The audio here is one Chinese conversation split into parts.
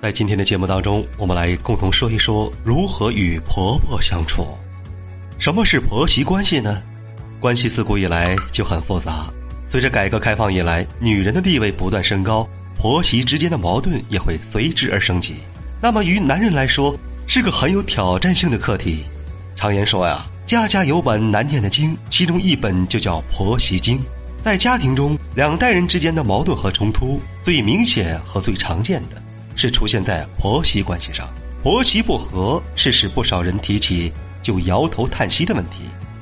在今天的节目当中，我们来共同说一说如何与婆婆相处。什么是婆媳关系呢？关系自古以来就很复杂。随着改革开放以来，女人的地位不断升高，婆媳之间的矛盾也会随之而升级。那么，于男人来说，是个很有挑战性的课题。常言说呀，家家有本难念的经，其中一本就叫婆媳经。在家庭中，两代人之间的矛盾和冲突，最明显和最常见的。是出现在婆媳关系上，婆媳不和是使不少人提起就摇头叹息的问题。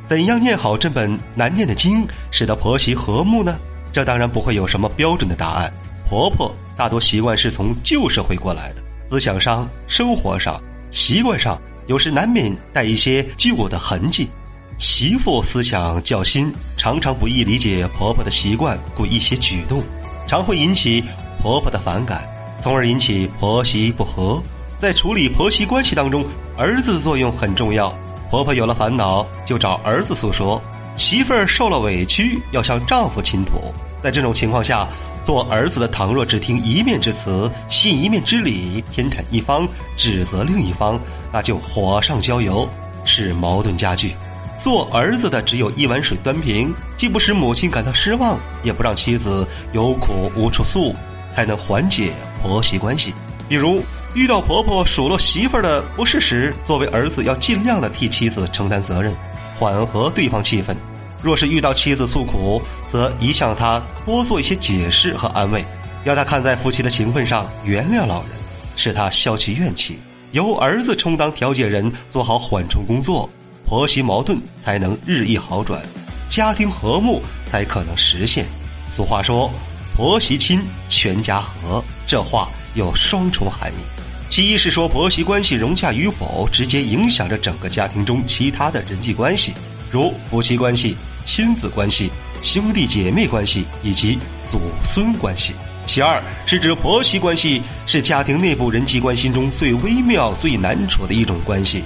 怎样念好这本难念的经，使得婆媳和睦呢？这当然不会有什么标准的答案。婆婆大多习惯是从旧社会过来的，思想上、生活上、习惯上，有时难免带一些旧的痕迹。媳妇思想较新，常常不易理解婆婆的习惯，故一些举动，常会引起婆婆的反感。从而引起婆媳不和，在处理婆媳关系当中，儿子的作用很重要。婆婆有了烦恼，就找儿子诉说；媳妇儿受了委屈，要向丈夫倾吐。在这种情况下，做儿子的倘若只听一面之词，信一面之理，偏袒一方，指责另一方，那就火上浇油，使矛盾加剧。做儿子的只有一碗水端平，既不使母亲感到失望，也不让妻子有苦无处诉。才能缓解婆媳关系。比如遇到婆婆数落媳妇儿的不是时，作为儿子要尽量的替妻子承担责任，缓和对方气氛；若是遇到妻子诉苦，则宜向她多做一些解释和安慰，要他看在夫妻的情分上原谅老人，使他消其怨气。由儿子充当调解人，做好缓冲工作，婆媳矛盾才能日益好转，家庭和睦才可能实现。俗话说。婆媳亲，全家和，这话有双重含义。其一是说婆媳关系融洽与否，直接影响着整个家庭中其他的人际关系，如夫妻关系、亲子关系、兄弟姐妹关系以及祖孙关系。其二是指婆媳关系是家庭内部人际关系中最微妙、最难处的一种关系。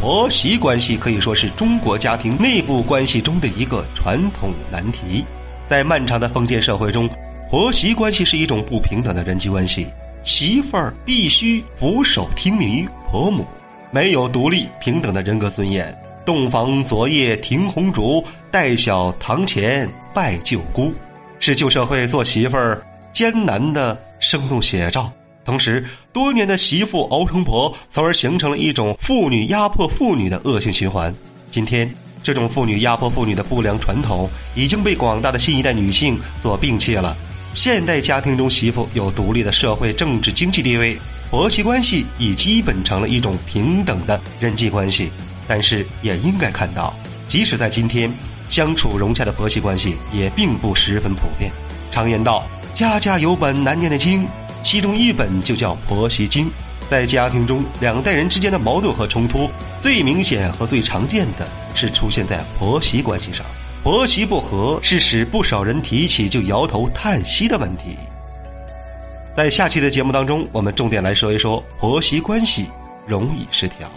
婆媳关系可以说是中国家庭内部关系中的一个传统难题，在漫长的封建社会中。婆媳关系是一种不平等的人际关系，媳妇儿必须俯首听命于婆母，没有独立平等的人格尊严。洞房昨夜停红烛，待小堂前拜舅姑，是旧社会做媳妇儿艰难的生动写照。同时，多年的媳妇熬成婆，从而形成了一种妇女压迫妇女的恶性循环。今天，这种妇女压迫妇女的不良传统已经被广大的新一代女性所摒弃了。现代家庭中，媳妇有独立的社会、政治、经济地位，婆媳关系已基本成了一种平等的人际关系。但是，也应该看到，即使在今天，相处融洽的婆媳关系也并不十分普遍。常言道：“家家有本难念的经”，其中一本就叫婆媳经。在家庭中，两代人之间的矛盾和冲突，最明显和最常见的是出现在婆媳关系上。婆媳不和是使不少人提起就摇头叹息的问题。在下期的节目当中，我们重点来说一说婆媳关系容易失调。